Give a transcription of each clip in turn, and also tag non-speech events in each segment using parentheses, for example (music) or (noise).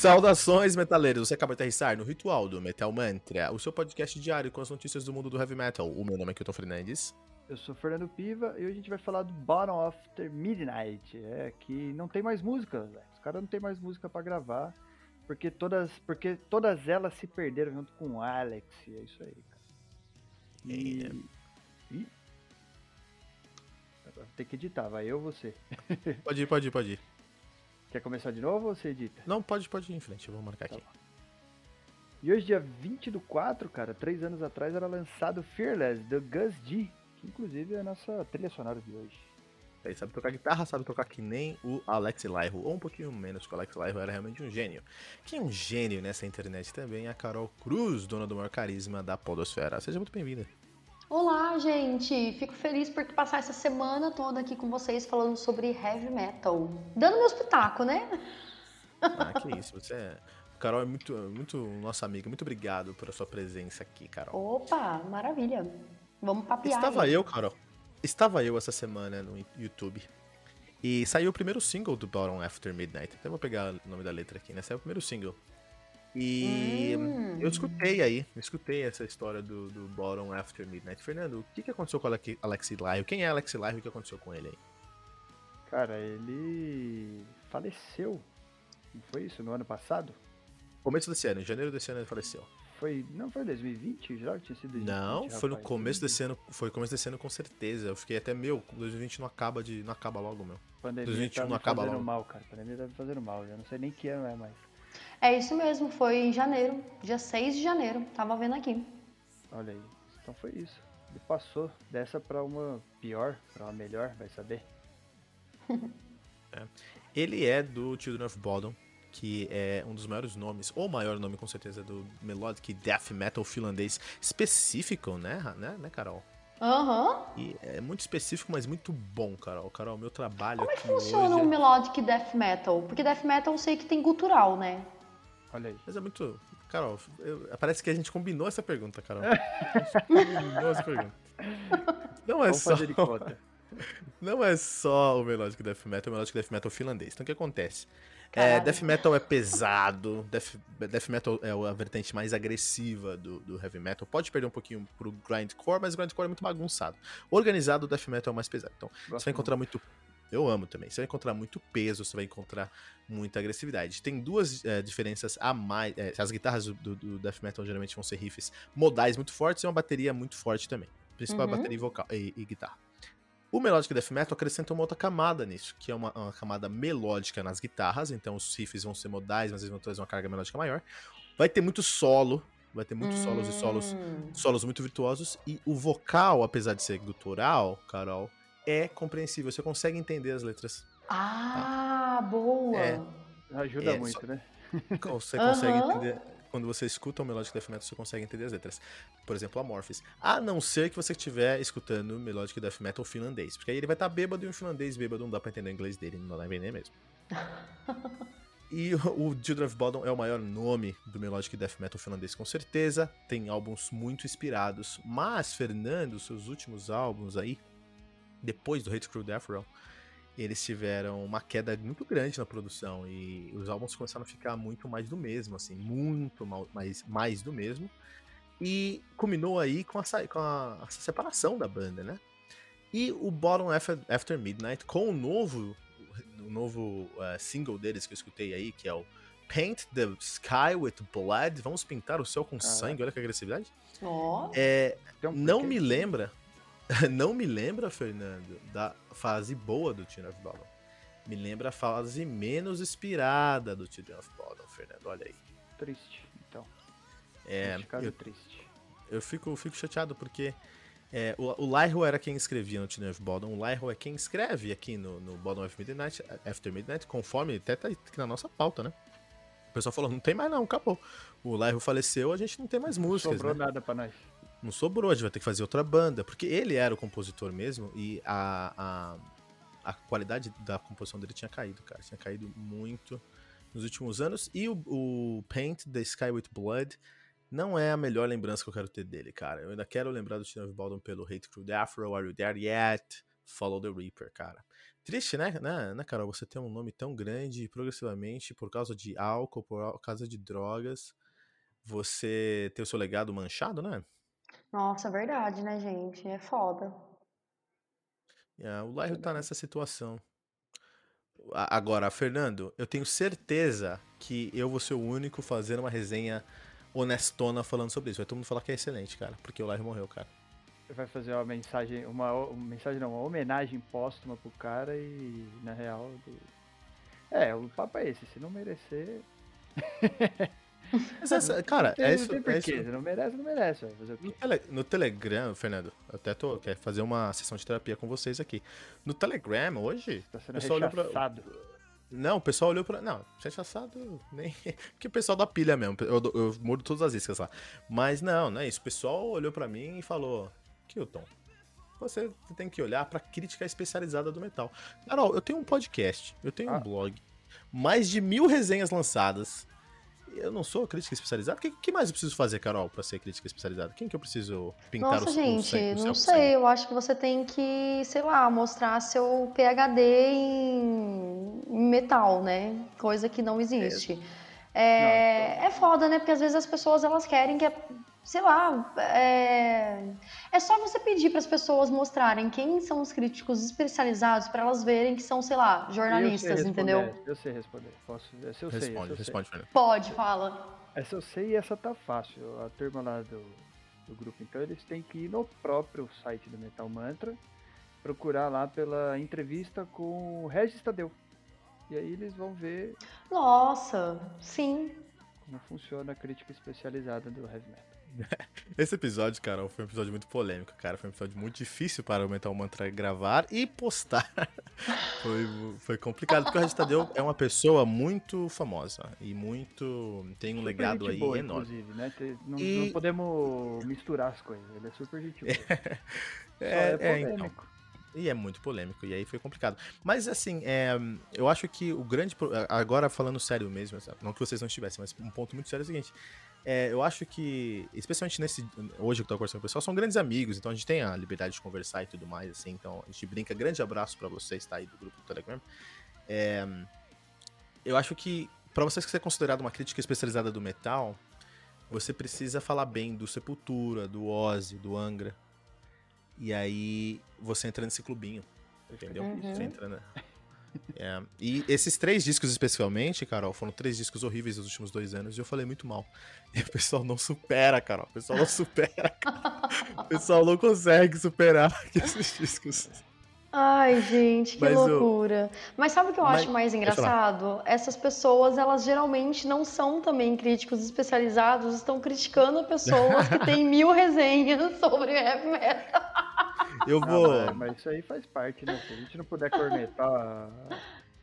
Saudações, metaleiros! Você acaba de aterrissar no Ritual do Metal Mantra, o seu podcast diário com as notícias do mundo do heavy metal. O meu nome é Kilton Fernandes. Eu sou Fernando Piva e hoje a gente vai falar do Bottom After Midnight. É que não tem mais música, velho. Os caras não tem mais música para gravar. Porque todas, porque todas elas se perderam junto com o Alex. E é isso aí, cara. E. e... Agora tem que editar, vai eu ou você? Pode ir, pode ir, pode ir. Quer começar de novo ou você edita? Não, pode, pode ir em frente, eu vou marcar Tá aqui. bom. E hoje, dia 20 do 4, cara, três anos atrás, era lançado Fearless, do Gus G, que inclusive é a nossa trilha sonora de hoje. Ele sabe tocar guitarra, sabe tocar que nem o Alex Lyro, ou um pouquinho menos, que o Alex Lyro era realmente um gênio. Quem é um gênio nessa internet também é a Carol Cruz, dona do maior carisma da podosfera. Seja muito bem-vinda. Olá, gente! Fico feliz por passar essa semana toda aqui com vocês falando sobre heavy metal. Dando meu espetáculo, né? Ah, que isso, você é... Carol é muito, muito nossa amiga, muito obrigado por a sua presença aqui, Carol. Opa, maravilha. Vamos papiar. Estava aí. eu, Carol. Estava eu essa semana no YouTube. E saiu o primeiro single do Bottom After Midnight. Até vou pegar o nome da letra aqui, né? Saiu o primeiro single. E Hum. eu escutei aí, eu escutei essa história do, do Bottom After Midnight. Fernando, o que, que aconteceu com o Alex- Alex Lyle? Quem é Alex Lyle e o que aconteceu com ele aí? Cara, ele faleceu. Não foi isso? No ano passado? Começo desse ano, em janeiro desse ano ele faleceu. Foi. Não foi 2020? Já tinha sido 2020. Não, foi no rapaz. começo desse ano, foi começo desse ano com certeza. Eu fiquei até, meu, 2020 não acaba de. não acaba logo, meu. Pandemia 2021 tá me não acaba fazendo logo. mal, cara. Pandemia tá me fazendo mal. Eu não sei nem que ano é mais. É isso mesmo, foi em janeiro, dia 6 de janeiro. Tava vendo aqui. Olha aí. Então foi isso. Ele passou dessa pra uma pior, pra uma melhor, vai saber. (laughs) Ele é do Children of Bodom, que é um dos maiores nomes, ou o maior nome com certeza, do melodic death metal finlandês específico, né, né, né Carol? Aham. E é muito específico, mas muito bom, Carol. Carol, meu trabalho Como é que funciona hoje... o melodic death metal? Porque death metal eu sei que tem gutural, né? Olha aí. Mas é muito... Carol, eu- parece que a gente combinou essa pergunta, Carol. A gente (laughs) combinou essa pergunta. Não é Vamos só... fazer de conta. (laughs) Não é só o Melodic Death Metal, é o Melodic Death Metal finlandês. Então o que acontece? É, death Metal é pesado, death, death Metal é a vertente mais agressiva do, do Heavy Metal. Pode perder um pouquinho pro Grindcore, mas o Grindcore é muito bagunçado. Organizado, o Death Metal é o mais pesado. Então você Gosto vai encontrar muito... Eu amo também. Você vai encontrar muito peso, você vai encontrar muita agressividade. Tem duas é, diferenças a mais. é, as guitarras do, do- do Death Metal geralmente vão ser riffs modais muito fortes e uma bateria muito forte também. Principal Uhum. bateria e vocal e, e guitarra. O Melodic Death Metal acrescenta uma outra camada nisso, que é uma, uma camada melódica nas guitarras, então os riffs vão ser modais, mas eles vão trazer uma carga melódica maior. Vai ter muito solo, vai ter muitos solos e solos Hum. solos muito virtuosos e o vocal, apesar de ser gutural, Carol, é compreensível. Você consegue entender as letras. Ah, boa. É. Ajuda É, muito, né? (laughs) Você consegue Aham. entender. Quando você escuta o Melodic Death Metal, você consegue entender as letras. Por exemplo, Amorphis. A não ser que você estiver escutando Melodic Death Metal finlandês. Porque aí ele vai estar bêbado e um finlandês bêbado não dá pra entender o inglês dele, não dá pra entender mesmo. (laughs) E o o Children of Bodom é o maior nome do Melodic Death Metal finlandês, com certeza. Tem álbuns muito inspirados. Mas, Fernando, seus últimos álbuns aí, depois do Hate Crew Death Row, eles tiveram uma queda muito grande na produção e os álbuns começaram a ficar muito mais do mesmo, assim, muito mais, mais do mesmo. E culminou aí com, a, sa- com a, a separação da banda, né? E o Bottom After, Midnight, com o novo, o novo eh, single deles que eu escutei aí, que é o Paint the Sky with Blood, vamos pintar o céu com Caraca. sangue, olha que agressividade. Ó. É, um não me lembra, (laughs) não me lembra, Fernando, da fase boa do Children of Bodom. Me lembra a fase menos inspirada do Children of Bodom, Fernando. Olha aí. Triste, então. É, Neste caso, eu, triste. eu fico, fico chateado porque é, o, o Lyro era quem escrevia no Children of Bodom. O Lyro é quem escreve aqui no, no of Midnight, After Midnight, conforme até tá aqui na nossa pauta, né? O pessoal falou, não tem mais não, acabou. O Lyro faleceu, a gente não tem mais músicas, Sobrou né? nada pra nós. Não sobrou, a gente vai ter que fazer outra banda, porque ele era o compositor mesmo e a, a, a qualidade da composição dele tinha caído, cara, tinha caído muito nos últimos anos. E o, o Paint the Sky with Blood não é a melhor lembrança que eu quero ter dele, cara. Eu ainda quero lembrar do of Baldwin pelo Hate Crew The Afro, Are You There Yet? Follow the Reaper, cara. Triste, né, né, né, Carol? Você tem um nome tão grande progressivamente por causa de álcool, por causa de drogas. Você ter o seu legado manchado, né? Nossa, é verdade, né, gente? É foda. É, o Lairo tá nessa situação. Agora, Fernando, eu tenho certeza que eu vou ser o único fazendo uma resenha honestona falando sobre isso. Vai todo mundo falar que é excelente, cara, porque o Lairo morreu, cara. Vai fazer uma mensagem, uma, uma mensagem não, uma homenagem póstuma pro cara e, na real, do... é, o papo é esse, se não merecer... (laughs) (laughs) Mas essa, cara, tem, é isso. Não tem é isso. Se não merece, não merece. No, tele- no Telegram, Fernando, eu até tô quer fazer uma sessão de terapia com vocês aqui. No Telegram, hoje, Tá o sendo pessoal olhou pra. rechaçado. Não, o pessoal olhou pra. Não, rechaçado nem. (laughs) Porque o pessoal da pilha mesmo. Eu, eu mudo todas as iscas lá. Mas não, não é isso. O pessoal olhou pra mim e falou: Kilton, você tem que olhar pra crítica especializada do metal. Carol, eu tenho um podcast, eu tenho Ah. um blog, mais de mil resenhas lançadas. Eu não sou crítica especializada. O que, que mais eu preciso fazer, Carol, pra ser crítica especializada? Quem que eu preciso pintar Nossa, o, o gente, sangue- o céu não sei. Eu acho que você tem que, sei lá, mostrar seu PhD em, em metal, né? Coisa que não existe. É, é foda, né? Porque às vezes as pessoas elas querem que, sei lá, é, é só você pedir para as pessoas mostrarem quem são os críticos especializados para elas verem que são, sei lá, Eu jornalistas, sei entendeu? Eu sei responder. Posso, essa eu sei, essa Responde, eu sei. responde. Pode, fala. Essa eu sei e essa tá fácil. A turma lá do, do grupo, então, eles têm que ir no próprio site do Metal Mantra, procurar lá pela entrevista com o Regis Tadeu. E aí eles vão ver Nossa, sim. como funciona a crítica especializada do heavy metal. (laughs) Esse episódio, Carol, foi um episódio muito polêmico, cara. Foi um episódio muito difícil para o Metal Mantra gravar e postar. (laughs) foi, foi complicado, porque o Regis Tadeu é uma pessoa muito famosa e muito. tem um Super legado aí boa, enorme. inclusive, né? Não, E- não podemos misturar as coisas. Ele é super gente. (laughs) Só É, é, é, então. polêmico. E é muito polêmico, e aí foi complicado. Mas assim, é, eu acho que o grande. Agora falando sério mesmo, sabe? não que vocês não estivessem, mas um ponto muito sério é o seguinte. É, eu acho que, especialmente nesse. Hoje que eu tô conversando com o pessoal, são grandes amigos, então a gente tem a liberdade de conversar e tudo mais, assim. Então a gente brinca. Grande abraço pra vocês, tá aí do grupo do Telegram. É, eu acho que, pra você ser considerado uma crítica especializada do metal, você precisa falar bem do Sepultura, do Ozzy, do Angra. E aí você entra nesse clubinho. Entendeu? Uhum. Você entra na... É, E esses três discos especificamente, Carol, foram três discos horríveis nos últimos dois anos e eu falei muito mal. (laughs) E o pessoal não supera, Carol. O pessoal não (laughs) supera. O pessoal não consegue superar (laughs) esses discos. Ai, gente, que Mas loucura. Mas sabe o que eu Mas- acho mais engraçado? Essas pessoas, elas geralmente não são também críticos especializados, estão criticando pessoas que têm mil resenhas sobre heavy metal. Eu Ah, vou. mas, mas isso aí faz parte, né? Se a gente não puder cornetar.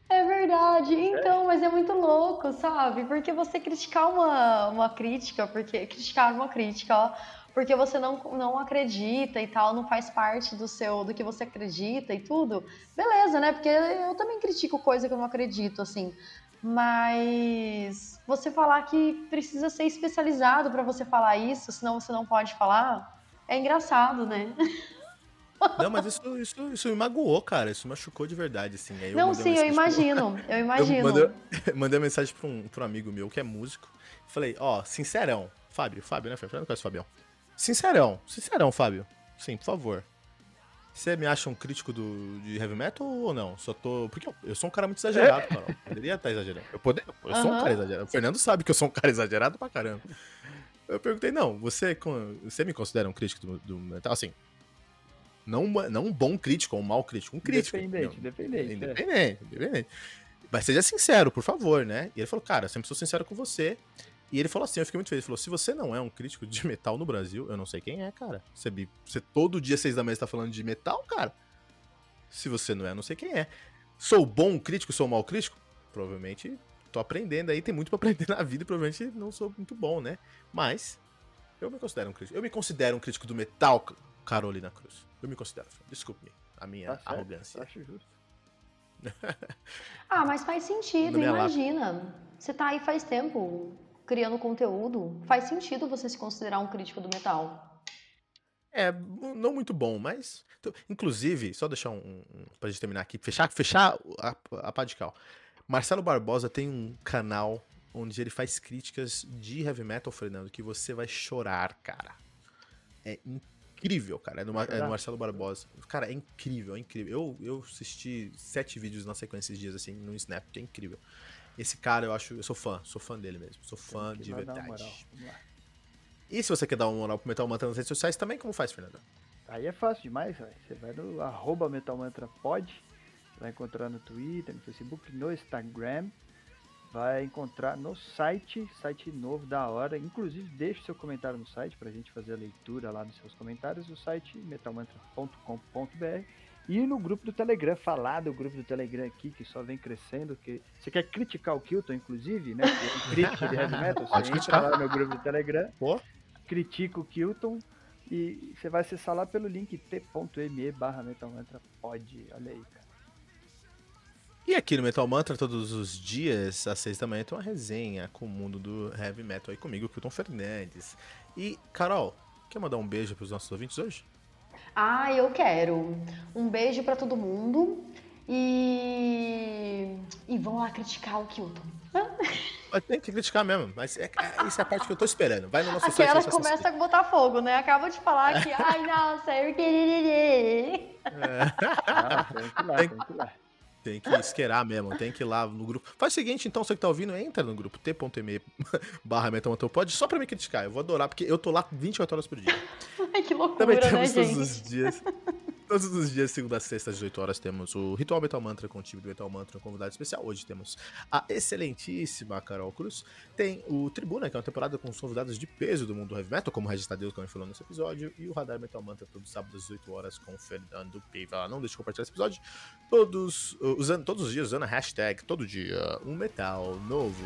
É verdade. Então, mas é muito louco, sabe? Porque você criticar uma, uma crítica, porque criticar uma crítica, ó, porque você não, não acredita e tal, não faz parte do seu do que você acredita e tudo. Beleza, né? Porque eu também critico coisa que eu não acredito, assim. Mas você falar que precisa ser especializado pra você falar isso, senão você não pode falar, é engraçado, né? (laughs) Não, mas isso, isso, isso me magoou, cara. Isso machucou de verdade, assim. Aí eu não, mandei sim, eu mensagem pro- imagino. (laughs) Eu Eu imagino. mandei, (laughs) mandei uma mensagem pra um, pra um amigo meu que é músico. Falei, ó, sincerão. Fábio, Fábio, né? Fernando conhece o Fabião. Sincerão, sincerão, Fábio. Sim, por favor. Você me acha um crítico do, de heavy metal ou não? Só tô. Porque eu, eu sou um cara muito exagerado, cara. Eu poderia estar exagerando. Eu, poder, eu sou um cara exagerado. O Fernando sabe que eu sou um cara exagerado pra caramba. Eu perguntei, não, você, con- você me considera um crítico do, do metal? Assim, não, não um bom crítico ou um mau crítico, um crítico. Independente, entendeu? independente. é. Independente, independente. Mas seja sincero, por favor, né? E ele falou, cara, eu sempre sou sincero com você. E ele falou assim, eu fiquei muito feliz. Ele falou, se você não é um crítico de (laughs) metal no Brasil, eu não sei quem é, cara. Você, você todo dia, seis da manhã, tá falando de metal, cara? Se você não é, eu não sei quem é. Sou bom crítico, sou mau crítico? Provavelmente tô aprendendo aí, tem muito pra aprender (laughs) na vida e provavelmente não sou muito bom, né? Mas eu me considero um crítico. Eu me considero um crítico do metal, Carolina Cruz. Eu me considero. Desculpe a minha Tá certo, arrogância. Acho justo. (laughs) Ah, mas faz sentido, imagina. Você tá aí faz tempo criando conteúdo. Faz sentido você se considerar um crítico do metal. É, não muito bom, mas. Inclusive, só deixar um. um pra gente terminar aqui, fechar, fechar a, a Padical. Marcelo Barbosa tem um canal onde ele faz críticas de heavy metal, Fernando, que você vai chorar, cara. É incrível, cara. É no, é no Marcelo Barbosa. Cara, é incrível, é incrível. Eu, eu assisti sete vídeos na sequência esses dias, assim, no Snap, que é incrível. Esse cara, eu acho, eu sou fã, sou fã dele mesmo. Sou fã de verdade. E se você quer dar uma moral pro Metal Mantra nas redes sociais também, como faz, Fernando? Aí é fácil demais, véio. você vai no arroba Metal Mantra Pod, vai encontrar no Twitter, no Facebook, no Instagram, vai encontrar no site, site novo da hora. Inclusive, deixe seu comentário no site para a gente fazer a leitura lá nos seus comentários, o site metalmantra.com.br e no grupo do Telegram, falar do grupo do Telegram aqui, que só vem crescendo, que você quer criticar o Kilton, inclusive, né? De heavy metal, você Pode entra lá no grupo do Telegram, Pô. critica o Kilton, e você vai acessar lá pelo link t.me barra Metal Mantra pode. Olha aí. E aqui no Metal Mantra, todos os dias, às seis da manhã, tem uma resenha com o mundo do heavy metal aí comigo, Kilton Fernandes. E, Carol, quer mandar um beijo para os nossos ouvintes hoje? Ah, eu quero. Um beijo para todo mundo. E. E vão lá criticar o Kilton. Tem que criticar mesmo, mas é, é, isso é a parte que eu tô esperando. Vai no nosso Aquela site. Aquela começa a botar fogo, né? Acaba de falar que, (laughs) ai, nossa, eu queria. É. Ah, tem que ir lá, tem que ir lá. Tem que esquerar mesmo, tem que ir lá no grupo. Faz o seguinte, então, você que tá ouvindo, entra no grupo t.me (laughs) barra pode só pra me criticar. Eu vou adorar, porque eu tô lá 24 horas por dia. (laughs) Ai, que loucura, Também temos né, todos gente? os dias. (laughs) Todos os dias, segunda a sexta, às 18 horas, temos o Ritual Metal Mantra com o time do Metal Mantra, um convidado especial. Hoje temos a excelentíssima Carol Cruz. Tem o Tribuna, que é uma temporada com os convidados de peso do mundo do heavy metal, como o Regis Tadeu, gente falou nesse episódio. E o Radar Metal Mantra, todo sábado às 18 horas, com o Fernando Piva. Não deixe de compartilhar esse episódio. Todos, usando, todos os dias usando a hashtag todo dia um metal novo.